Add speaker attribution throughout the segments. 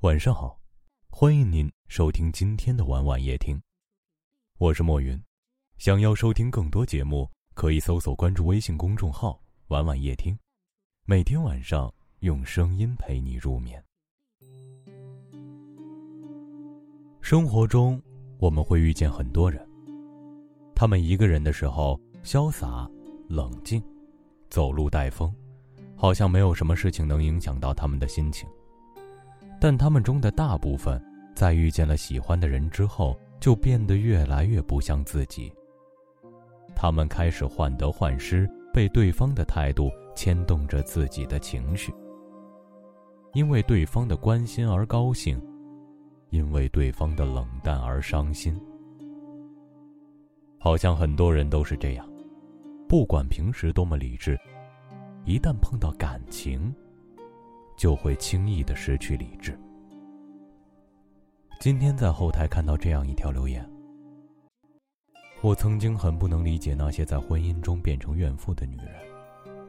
Speaker 1: 晚上好，欢迎您收听今天的晚晚夜听，我是莫云。想要收听更多节目，可以搜索关注微信公众号“晚晚夜听”，每天晚上用声音陪你入眠。生活中，我们会遇见很多人，他们一个人的时候潇洒冷静，走路带风，好像没有什么事情能影响到他们的心情。但他们中的大部分，在遇见了喜欢的人之后，就变得越来越不像自己。他们开始患得患失，被对方的态度牵动着自己的情绪，因为对方的关心而高兴，因为对方的冷淡而伤心。好像很多人都是这样，不管平时多么理智，一旦碰到感情。就会轻易的失去理智。今天在后台看到这样一条留言：我曾经很不能理解那些在婚姻中变成怨妇的女人，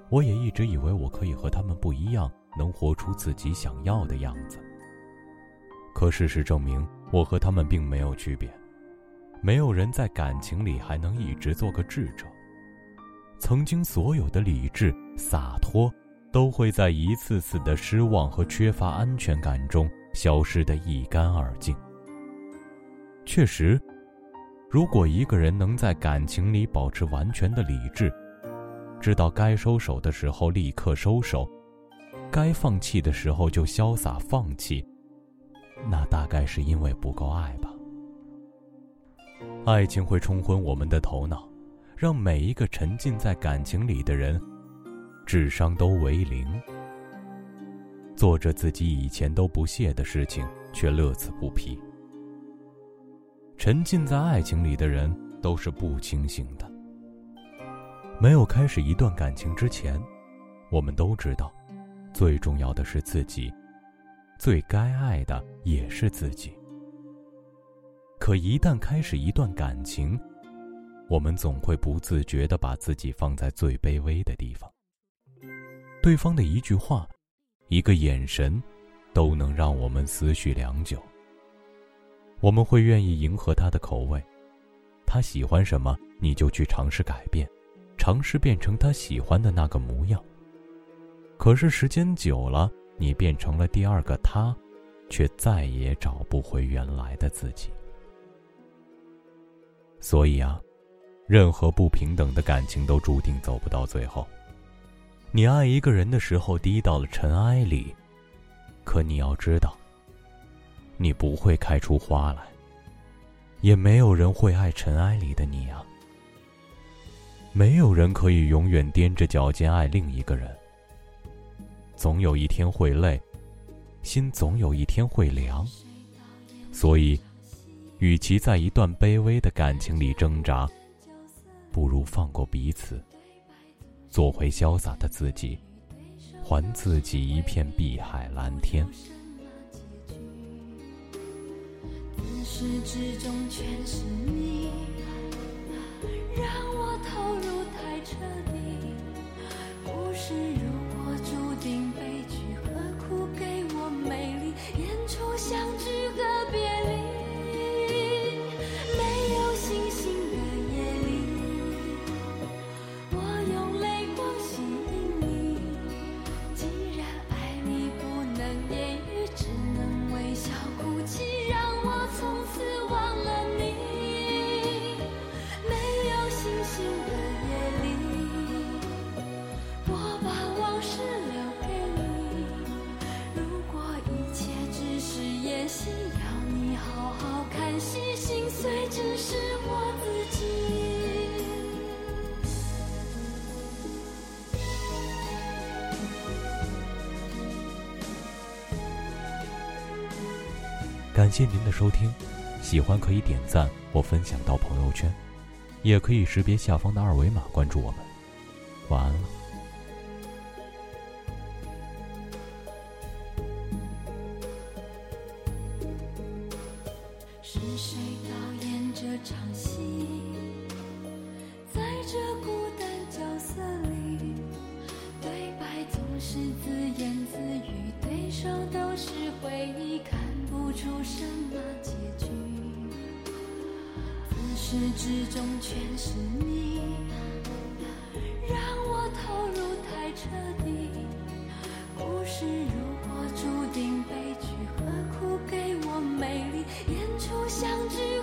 Speaker 1: 我也一直以为我可以和她们不一样，能活出自己想要的样子。可事实证明，我和她们并没有区别。没有人在感情里还能一直做个智者。曾经所有的理智、洒脱。都会在一次次的失望和缺乏安全感中消失得一干二净。确实，如果一个人能在感情里保持完全的理智，知道该收手的时候立刻收手，该放弃的时候就潇洒放弃，那大概是因为不够爱吧。爱情会冲昏我们的头脑，让每一个沉浸在感情里的人。智商都为零，做着自己以前都不屑的事情，却乐此不疲。沉浸在爱情里的人都是不清醒的。没有开始一段感情之前，我们都知道，最重要的是自己，最该爱的也是自己。可一旦开始一段感情，我们总会不自觉的把自己放在最卑微的地方。对方的一句话，一个眼神，都能让我们思绪良久。我们会愿意迎合他的口味，他喜欢什么，你就去尝试改变，尝试变成他喜欢的那个模样。可是时间久了，你变成了第二个他，却再也找不回原来的自己。所以啊，任何不平等的感情都注定走不到最后。你爱一个人的时候低到了尘埃里，可你要知道，你不会开出花来，也没有人会爱尘埃里的你啊。没有人可以永远踮着脚尖爱另一个人，总有一天会累，心总有一天会凉。所以，与其在一段卑微的感情里挣扎，不如放过彼此。做回潇洒的自己，还自己一片碧海蓝天。
Speaker 2: 自始至终全是你，让我投入太彻底。故事如果注定悲
Speaker 1: 感谢您的收听，喜欢可以点赞或分享到朋友圈，也可以识别下方的二维码关注我们。晚安了。
Speaker 2: 是谁导演这场戏？在这孤单角色里，对白总是自言自语，对手都是。回忆看不出什么结局。自始至终全是你让我投入太彻底。故事如果注定悲剧何苦给我美丽？演出相聚。